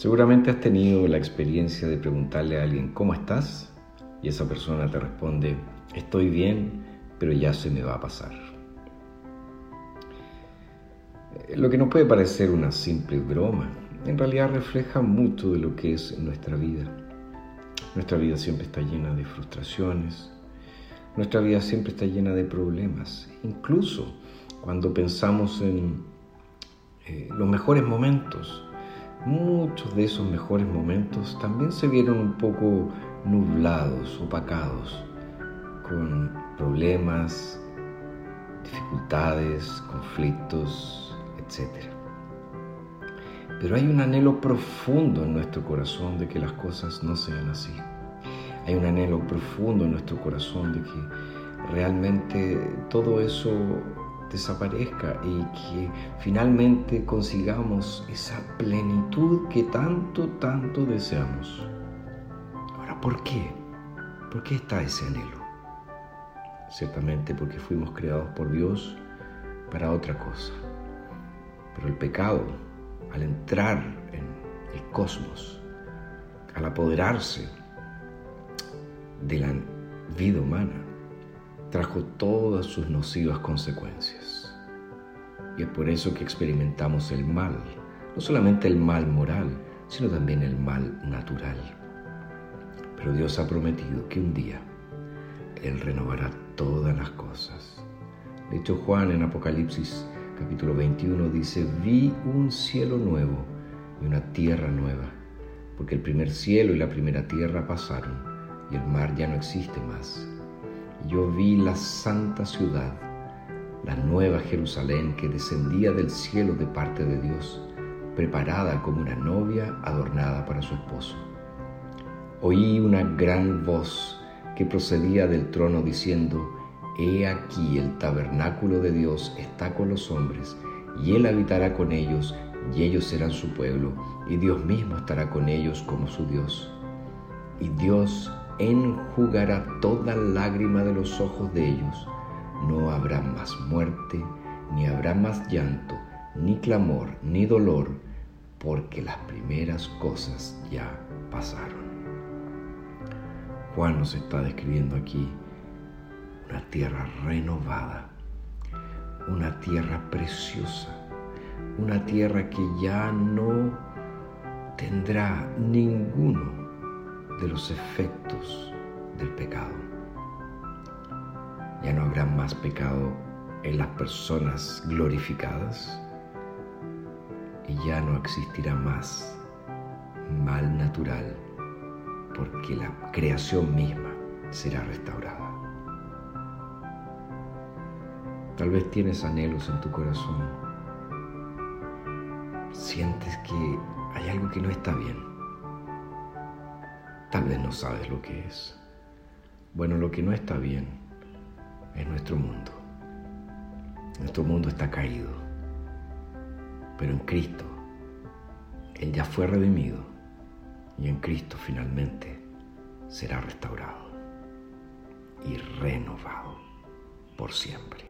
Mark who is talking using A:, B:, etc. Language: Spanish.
A: Seguramente has tenido la experiencia de preguntarle a alguien ¿cómo estás? y esa persona te responde estoy bien, pero ya se me va a pasar. Lo que nos puede parecer una simple broma, en realidad refleja mucho de lo que es nuestra vida. Nuestra vida siempre está llena de frustraciones, nuestra vida siempre está llena de problemas, incluso cuando pensamos en eh, los mejores momentos, muchos de esos mejores momentos también se vieron un poco nublados, opacados, con problemas, dificultades, conflictos, etc. Pero hay un anhelo profundo en nuestro corazón de que las cosas no sean así. Hay un anhelo profundo en nuestro corazón de que realmente todo eso desaparezca y que finalmente consigamos esa plenitud que tanto, tanto deseamos. Ahora, ¿por qué? ¿Por qué está ese anhelo? Ciertamente porque fuimos creados por Dios para otra cosa. Pero el pecado, al entrar en el cosmos, al apoderarse de la vida humana, trajo todas sus nocivas consecuencias. Y es por eso que experimentamos el mal, no solamente el mal moral, sino también el mal natural. Pero Dios ha prometido que un día Él renovará todas las cosas. De hecho, Juan en Apocalipsis capítulo 21 dice, vi un cielo nuevo y una tierra nueva, porque el primer cielo y la primera tierra pasaron y el mar ya no existe más yo vi la santa ciudad, la nueva Jerusalén que descendía del cielo de parte de Dios, preparada como una novia adornada para su esposo. Oí una gran voz que procedía del trono diciendo, He aquí el tabernáculo de Dios está con los hombres, y Él habitará con ellos, y ellos serán su pueblo, y Dios mismo estará con ellos como su Dios. Y Dios enjugará toda lágrima de los ojos de ellos. No habrá más muerte, ni habrá más llanto, ni clamor, ni dolor, porque las primeras cosas ya pasaron. Juan nos está describiendo aquí una tierra renovada, una tierra preciosa, una tierra que ya no tendrá ninguno de los efectos del pecado. Ya no habrá más pecado en las personas glorificadas y ya no existirá más mal natural porque la creación misma será restaurada. Tal vez tienes anhelos en tu corazón. Sientes que hay algo que no está bien Tal vez no sabes lo que es. Bueno, lo que no está bien es nuestro mundo. Nuestro mundo está caído. Pero en Cristo, Él ya fue redimido y en Cristo finalmente será restaurado y renovado por siempre.